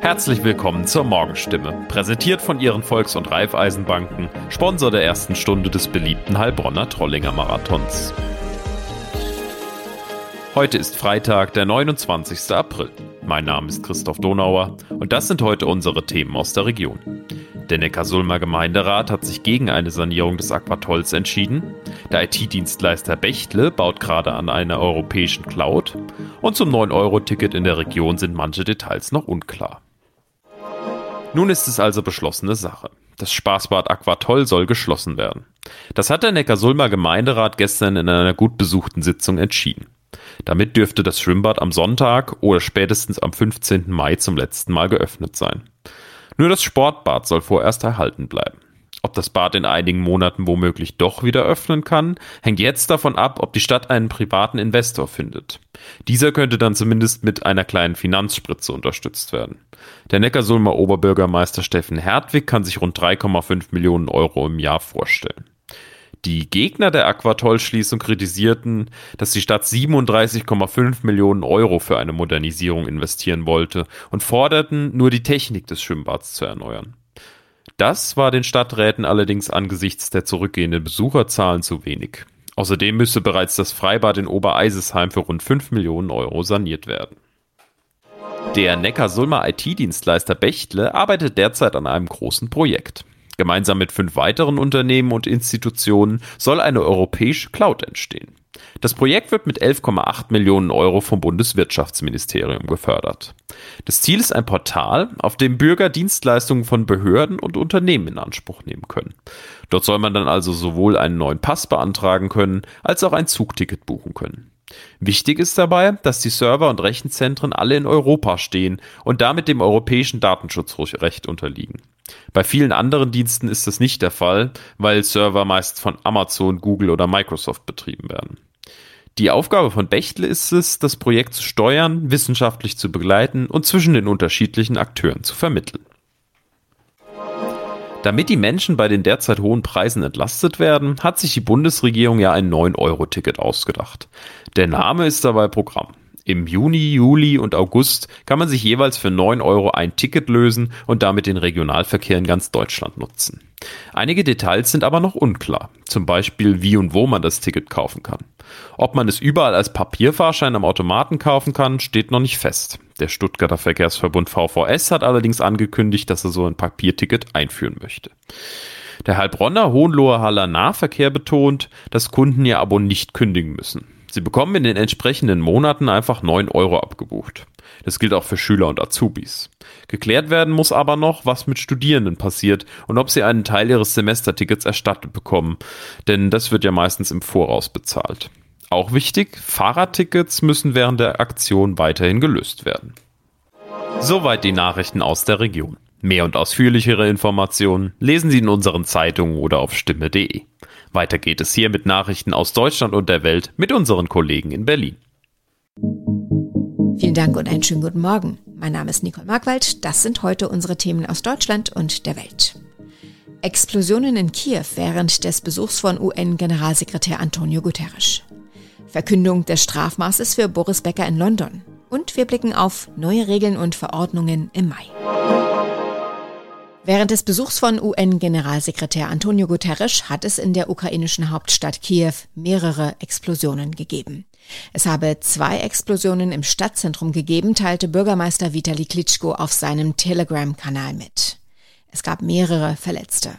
Herzlich willkommen zur Morgenstimme, präsentiert von Ihren Volks- und Raiffeisenbanken, Sponsor der ersten Stunde des beliebten Heilbronner Trollinger Marathons. Heute ist Freitag, der 29. April. Mein Name ist Christoph Donauer und das sind heute unsere Themen aus der Region. Der Neckarsulmer Gemeinderat hat sich gegen eine Sanierung des Aquatolls entschieden. Der IT-Dienstleister Bechtle baut gerade an einer europäischen Cloud. Und zum 9-Euro-Ticket in der Region sind manche Details noch unklar. Nun ist es also beschlossene Sache. Das Spaßbad Aquatoll soll geschlossen werden. Das hat der Neckarsulmer Gemeinderat gestern in einer gut besuchten Sitzung entschieden. Damit dürfte das Schwimmbad am Sonntag oder spätestens am 15. Mai zum letzten Mal geöffnet sein. Nur das Sportbad soll vorerst erhalten bleiben. Ob das Bad in einigen Monaten womöglich doch wieder öffnen kann, hängt jetzt davon ab, ob die Stadt einen privaten Investor findet. Dieser könnte dann zumindest mit einer kleinen Finanzspritze unterstützt werden. Der Neckarsulmer Oberbürgermeister Steffen Hertwig kann sich rund 3,5 Millionen Euro im Jahr vorstellen. Die Gegner der Aquatoll-Schließung kritisierten, dass die Stadt 37,5 Millionen Euro für eine Modernisierung investieren wollte und forderten, nur die Technik des Schwimmbads zu erneuern. Das war den Stadträten allerdings angesichts der zurückgehenden Besucherzahlen zu wenig. Außerdem müsse bereits das Freibad in Obereisesheim für rund 5 Millionen Euro saniert werden. Der Neckar-Sulmer IT-Dienstleister Bechtle arbeitet derzeit an einem großen Projekt. Gemeinsam mit fünf weiteren Unternehmen und Institutionen soll eine europäische Cloud entstehen. Das Projekt wird mit 11,8 Millionen Euro vom Bundeswirtschaftsministerium gefördert. Das Ziel ist ein Portal, auf dem Bürger Dienstleistungen von Behörden und Unternehmen in Anspruch nehmen können. Dort soll man dann also sowohl einen neuen Pass beantragen können, als auch ein Zugticket buchen können. Wichtig ist dabei, dass die Server und Rechenzentren alle in Europa stehen und damit dem europäischen Datenschutzrecht unterliegen. Bei vielen anderen Diensten ist das nicht der Fall, weil Server meist von Amazon, Google oder Microsoft betrieben werden. Die Aufgabe von Bechtle ist es, das Projekt zu steuern, wissenschaftlich zu begleiten und zwischen den unterschiedlichen Akteuren zu vermitteln. Damit die Menschen bei den derzeit hohen Preisen entlastet werden, hat sich die Bundesregierung ja ein 9-Euro-Ticket ausgedacht. Der Name ist dabei Programm. Im Juni, Juli und August kann man sich jeweils für 9 Euro ein Ticket lösen und damit den Regionalverkehr in ganz Deutschland nutzen. Einige Details sind aber noch unklar, zum Beispiel wie und wo man das Ticket kaufen kann. Ob man es überall als Papierfahrschein am Automaten kaufen kann, steht noch nicht fest. Der Stuttgarter Verkehrsverbund VVS hat allerdings angekündigt, dass er so ein Papierticket einführen möchte. Der Heilbronner Hohenloher Haller Nahverkehr betont, dass Kunden ihr Abo nicht kündigen müssen. Sie bekommen in den entsprechenden Monaten einfach 9 Euro abgebucht. Das gilt auch für Schüler und Azubis. Geklärt werden muss aber noch, was mit Studierenden passiert und ob sie einen Teil ihres Semestertickets erstattet bekommen, denn das wird ja meistens im Voraus bezahlt. Auch wichtig, Fahrradtickets müssen während der Aktion weiterhin gelöst werden. Soweit die Nachrichten aus der Region. Mehr und ausführlichere Informationen lesen Sie in unseren Zeitungen oder auf stimme.de. Weiter geht es hier mit Nachrichten aus Deutschland und der Welt mit unseren Kollegen in Berlin. Vielen Dank und einen schönen guten Morgen. Mein Name ist Nicole Markwald. Das sind heute unsere Themen aus Deutschland und der Welt. Explosionen in Kiew während des Besuchs von UN-Generalsekretär Antonio Guterres. Verkündung des Strafmaßes für Boris Becker in London. Und wir blicken auf neue Regeln und Verordnungen im Mai. Während des Besuchs von UN-Generalsekretär Antonio Guterres hat es in der ukrainischen Hauptstadt Kiew mehrere Explosionen gegeben. Es habe zwei Explosionen im Stadtzentrum gegeben, teilte Bürgermeister Vitali Klitschko auf seinem Telegram-Kanal mit. Es gab mehrere Verletzte.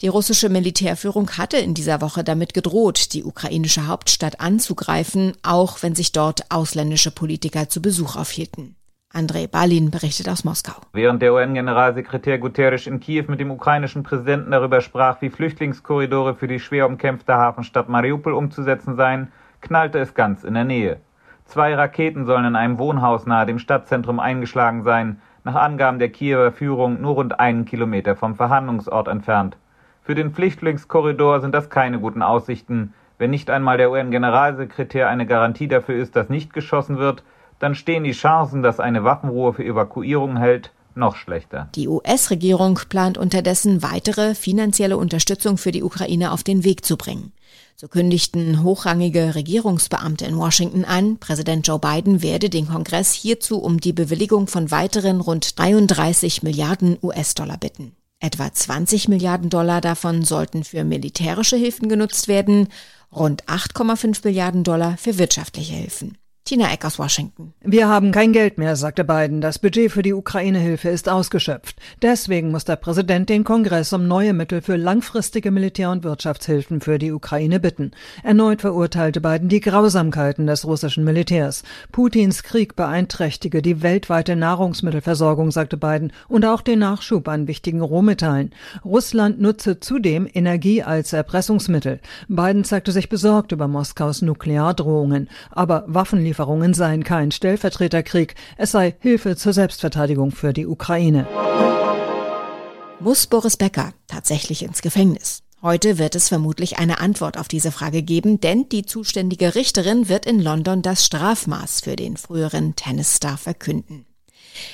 Die russische Militärführung hatte in dieser Woche damit gedroht, die ukrainische Hauptstadt anzugreifen, auch wenn sich dort ausländische Politiker zu Besuch aufhielten. Andrei Balin berichtet aus Moskau. Während der UN-Generalsekretär Guterres in Kiew mit dem ukrainischen Präsidenten darüber sprach, wie Flüchtlingskorridore für die schwer umkämpfte Hafenstadt Mariupol umzusetzen seien, knallte es ganz in der Nähe. Zwei Raketen sollen in einem Wohnhaus nahe dem Stadtzentrum eingeschlagen sein, nach Angaben der Kiewer Führung nur rund einen Kilometer vom Verhandlungsort entfernt. Für den Flüchtlingskorridor sind das keine guten Aussichten. Wenn nicht einmal der UN-Generalsekretär eine Garantie dafür ist, dass nicht geschossen wird, dann stehen die Chancen, dass eine Waffenruhe für Evakuierung hält, noch schlechter. Die US-Regierung plant unterdessen weitere finanzielle Unterstützung für die Ukraine auf den Weg zu bringen. So kündigten hochrangige Regierungsbeamte in Washington an, Präsident Joe Biden werde den Kongress hierzu um die Bewilligung von weiteren rund 33 Milliarden US-Dollar bitten. Etwa 20 Milliarden Dollar davon sollten für militärische Hilfen genutzt werden, rund 8,5 Milliarden Dollar für wirtschaftliche Hilfen. Tina Eck aus Washington. Wir haben kein Geld mehr, sagte Biden. Das Budget für die Ukraine-Hilfe ist ausgeschöpft. Deswegen muss der Präsident den Kongress um neue Mittel für langfristige Militär- und Wirtschaftshilfen für die Ukraine bitten. Erneut verurteilte Biden die Grausamkeiten des russischen Militärs. Putins Krieg beeinträchtige die weltweite Nahrungsmittelversorgung, sagte Biden, und auch den Nachschub an wichtigen Rohmetallen. Russland nutze zudem Energie als Erpressungsmittel. Biden zeigte sich besorgt über Moskaus Nukleardrohungen. Aber Waffenlieferungen Waffenlieferungen seien kein Stellvertreterkrieg, es sei Hilfe zur Selbstverteidigung für die Ukraine. Muss Boris Becker tatsächlich ins Gefängnis? Heute wird es vermutlich eine Antwort auf diese Frage geben, denn die zuständige Richterin wird in London das Strafmaß für den früheren Tennisstar verkünden.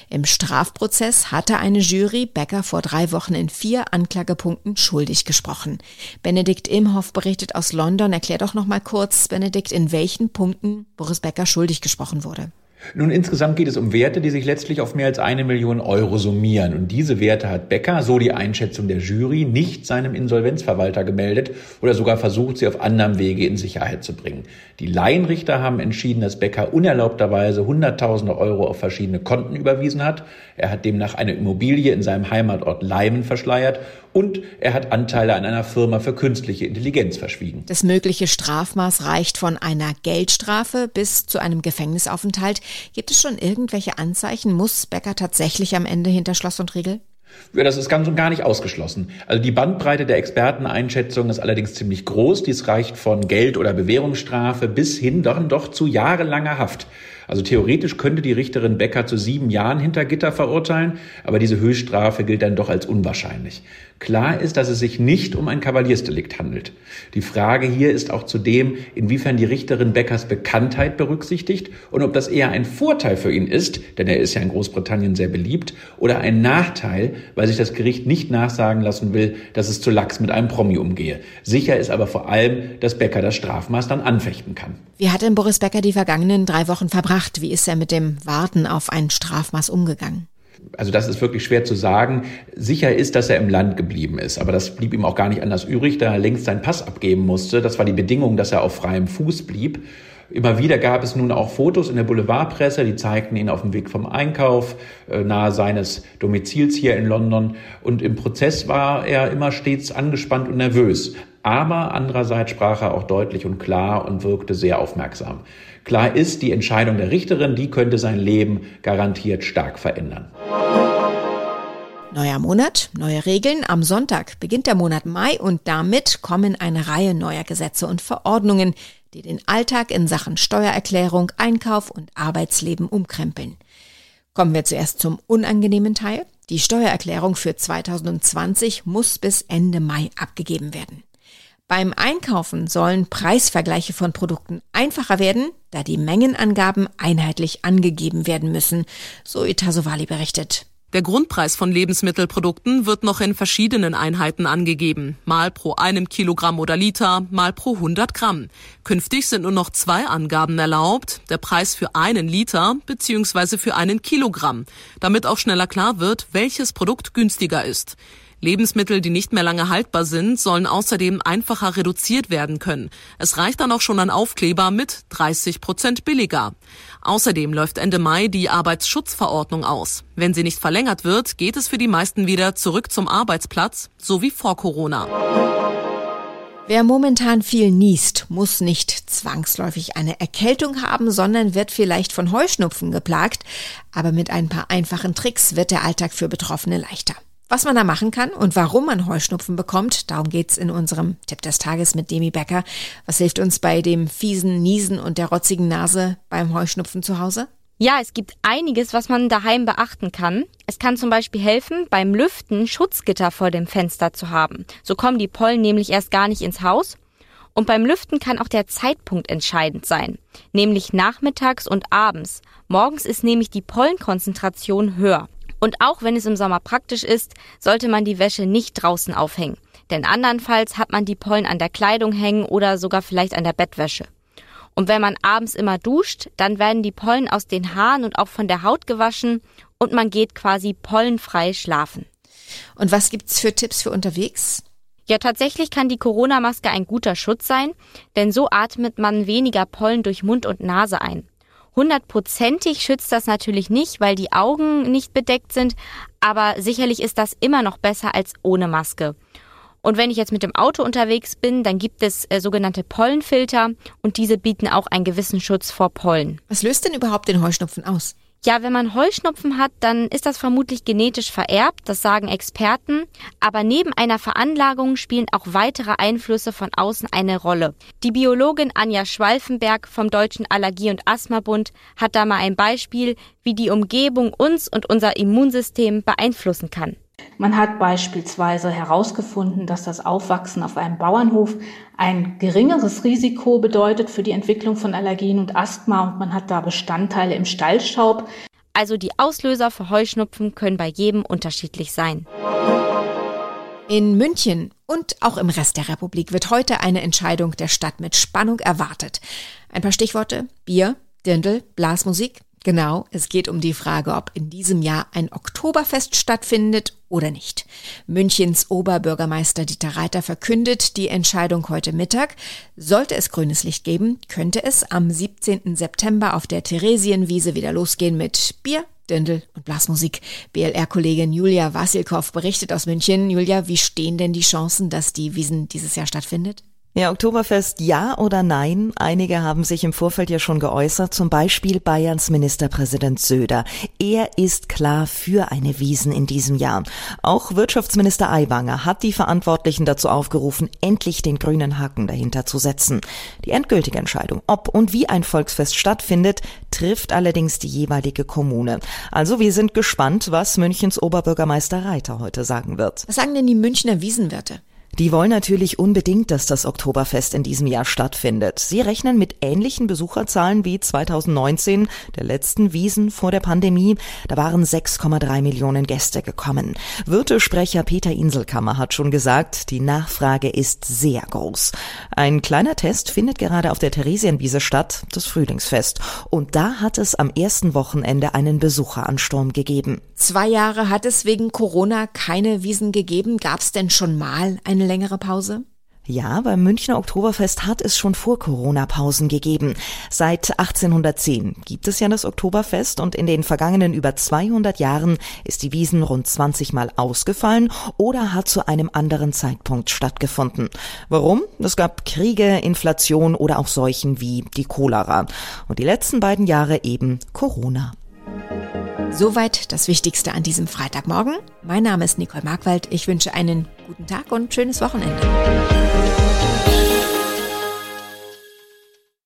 Im Strafprozess hatte eine Jury Becker vor drei Wochen in vier Anklagepunkten schuldig gesprochen. Benedikt Imhoff berichtet aus London. Erklär doch noch mal kurz, Benedikt, in welchen Punkten Boris Becker schuldig gesprochen wurde. Nun, insgesamt geht es um Werte, die sich letztlich auf mehr als eine Million Euro summieren. Und diese Werte hat Becker, so die Einschätzung der Jury, nicht seinem Insolvenzverwalter gemeldet oder sogar versucht, sie auf anderem Wege in Sicherheit zu bringen. Die Laienrichter haben entschieden, dass Becker unerlaubterweise Hunderttausende Euro auf verschiedene Konten überwiesen hat. Er hat demnach eine Immobilie in seinem Heimatort Leimen verschleiert und er hat Anteile an einer Firma für künstliche Intelligenz verschwiegen. Das mögliche Strafmaß reicht von einer Geldstrafe bis zu einem Gefängnisaufenthalt. Gibt es schon irgendwelche Anzeichen? Muss Becker tatsächlich am Ende hinter Schloss und Riegel? Ja, das ist ganz und gar nicht ausgeschlossen. Also die Bandbreite der Experteneinschätzung ist allerdings ziemlich groß. Dies reicht von Geld- oder Bewährungsstrafe bis hin doch, doch zu jahrelanger Haft. Also theoretisch könnte die Richterin Becker zu sieben Jahren hinter Gitter verurteilen, aber diese Höchststrafe gilt dann doch als unwahrscheinlich. Klar ist, dass es sich nicht um ein Kavaliersdelikt handelt. Die Frage hier ist auch zudem, inwiefern die Richterin Beckers Bekanntheit berücksichtigt und ob das eher ein Vorteil für ihn ist, denn er ist ja in Großbritannien sehr beliebt, oder ein Nachteil, weil sich das Gericht nicht nachsagen lassen will, dass es zu lax mit einem Promi umgehe. Sicher ist aber vor allem, dass Becker das Strafmaß dann anfechten kann. Wie hat denn Boris Becker die vergangenen drei Wochen verbracht? Wie ist er mit dem Warten auf ein Strafmaß umgegangen? also das ist wirklich schwer zu sagen. Sicher ist, dass er im Land geblieben ist, aber das blieb ihm auch gar nicht anders übrig, da er längst seinen Pass abgeben musste. Das war die Bedingung, dass er auf freiem Fuß blieb. Immer wieder gab es nun auch Fotos in der Boulevardpresse, die zeigten ihn auf dem Weg vom Einkauf äh, nahe seines Domizils hier in London. Und im Prozess war er immer stets angespannt und nervös. Aber andererseits sprach er auch deutlich und klar und wirkte sehr aufmerksam. Klar ist, die Entscheidung der Richterin, die könnte sein Leben garantiert stark verändern. Neuer Monat, neue Regeln. Am Sonntag beginnt der Monat Mai und damit kommen eine Reihe neuer Gesetze und Verordnungen, die den Alltag in Sachen Steuererklärung, Einkauf und Arbeitsleben umkrempeln. Kommen wir zuerst zum unangenehmen Teil. Die Steuererklärung für 2020 muss bis Ende Mai abgegeben werden. Beim Einkaufen sollen Preisvergleiche von Produkten einfacher werden, da die Mengenangaben einheitlich angegeben werden müssen, so Itasovali berichtet. Der Grundpreis von Lebensmittelprodukten wird noch in verschiedenen Einheiten angegeben, mal pro einem Kilogramm oder Liter, mal pro 100 Gramm. Künftig sind nur noch zwei Angaben erlaubt, der Preis für einen Liter bzw. für einen Kilogramm, damit auch schneller klar wird, welches Produkt günstiger ist. Lebensmittel, die nicht mehr lange haltbar sind, sollen außerdem einfacher reduziert werden können. Es reicht dann auch schon ein Aufkleber mit 30 Prozent billiger. Außerdem läuft Ende Mai die Arbeitsschutzverordnung aus. Wenn sie nicht verlängert wird, geht es für die meisten wieder zurück zum Arbeitsplatz, so wie vor Corona. Wer momentan viel niest, muss nicht zwangsläufig eine Erkältung haben, sondern wird vielleicht von Heuschnupfen geplagt. Aber mit ein paar einfachen Tricks wird der Alltag für Betroffene leichter. Was man da machen kann und warum man Heuschnupfen bekommt, darum geht's in unserem Tipp des Tages mit Demi Becker. Was hilft uns bei dem fiesen Niesen und der rotzigen Nase beim Heuschnupfen zu Hause? Ja, es gibt einiges, was man daheim beachten kann. Es kann zum Beispiel helfen, beim Lüften Schutzgitter vor dem Fenster zu haben. So kommen die Pollen nämlich erst gar nicht ins Haus. Und beim Lüften kann auch der Zeitpunkt entscheidend sein, nämlich nachmittags und abends. Morgens ist nämlich die Pollenkonzentration höher. Und auch wenn es im Sommer praktisch ist, sollte man die Wäsche nicht draußen aufhängen. Denn andernfalls hat man die Pollen an der Kleidung hängen oder sogar vielleicht an der Bettwäsche. Und wenn man abends immer duscht, dann werden die Pollen aus den Haaren und auch von der Haut gewaschen und man geht quasi pollenfrei schlafen. Und was gibt's für Tipps für unterwegs? Ja, tatsächlich kann die Corona-Maske ein guter Schutz sein, denn so atmet man weniger Pollen durch Mund und Nase ein. Hundertprozentig schützt das natürlich nicht, weil die Augen nicht bedeckt sind, aber sicherlich ist das immer noch besser als ohne Maske. Und wenn ich jetzt mit dem Auto unterwegs bin, dann gibt es äh, sogenannte Pollenfilter und diese bieten auch einen gewissen Schutz vor Pollen. Was löst denn überhaupt den Heuschnupfen aus? Ja, wenn man Heuschnupfen hat, dann ist das vermutlich genetisch vererbt, das sagen Experten. Aber neben einer Veranlagung spielen auch weitere Einflüsse von außen eine Rolle. Die Biologin Anja Schwalfenberg vom Deutschen Allergie- und Asthmabund hat da mal ein Beispiel, wie die Umgebung uns und unser Immunsystem beeinflussen kann. Man hat beispielsweise herausgefunden, dass das Aufwachsen auf einem Bauernhof ein geringeres Risiko bedeutet für die Entwicklung von Allergien und Asthma und man hat da Bestandteile im Stallstaub. Also die Auslöser für Heuschnupfen können bei jedem unterschiedlich sein. In München und auch im Rest der Republik wird heute eine Entscheidung der Stadt mit Spannung erwartet. Ein paar Stichworte. Bier, Dirndl, Blasmusik, Genau, es geht um die Frage, ob in diesem Jahr ein Oktoberfest stattfindet oder nicht. Münchens Oberbürgermeister Dieter Reiter verkündet die Entscheidung heute Mittag. Sollte es grünes Licht geben, könnte es am 17. September auf der Theresienwiese wieder losgehen mit Bier, Dirndl und Blasmusik. BLR-Kollegin Julia Wassilkow berichtet aus München. Julia, wie stehen denn die Chancen, dass die Wiesen dieses Jahr stattfindet? Ja, Oktoberfest ja oder nein? Einige haben sich im Vorfeld ja schon geäußert, zum Beispiel Bayerns Ministerpräsident Söder. Er ist klar für eine Wiesen in diesem Jahr. Auch Wirtschaftsminister Aiwanger hat die Verantwortlichen dazu aufgerufen, endlich den grünen Haken dahinter zu setzen. Die endgültige Entscheidung, ob und wie ein Volksfest stattfindet, trifft allerdings die jeweilige Kommune. Also wir sind gespannt, was Münchens Oberbürgermeister Reiter heute sagen wird. Was sagen denn die Münchner Wiesenwirte? Die wollen natürlich unbedingt, dass das Oktoberfest in diesem Jahr stattfindet. Sie rechnen mit ähnlichen Besucherzahlen wie 2019, der letzten Wiesen vor der Pandemie. Da waren 6,3 Millionen Gäste gekommen. Wirtesprecher Peter Inselkammer hat schon gesagt, die Nachfrage ist sehr groß. Ein kleiner Test findet gerade auf der Theresienwiese statt, das Frühlingsfest. Und da hat es am ersten Wochenende einen Besucheransturm gegeben. Zwei Jahre hat es wegen Corona keine Wiesen gegeben. Gab es denn schon mal ein eine längere Pause? Ja, beim Münchner Oktoberfest hat es schon vor Corona Pausen gegeben. Seit 1810 gibt es ja das Oktoberfest und in den vergangenen über 200 Jahren ist die Wiesen rund 20 Mal ausgefallen oder hat zu einem anderen Zeitpunkt stattgefunden. Warum? Es gab Kriege, Inflation oder auch Seuchen wie die Cholera. Und die letzten beiden Jahre eben Corona. Soweit das Wichtigste an diesem Freitagmorgen. Mein Name ist Nicole Markwald. Ich wünsche einen guten Tag und schönes Wochenende.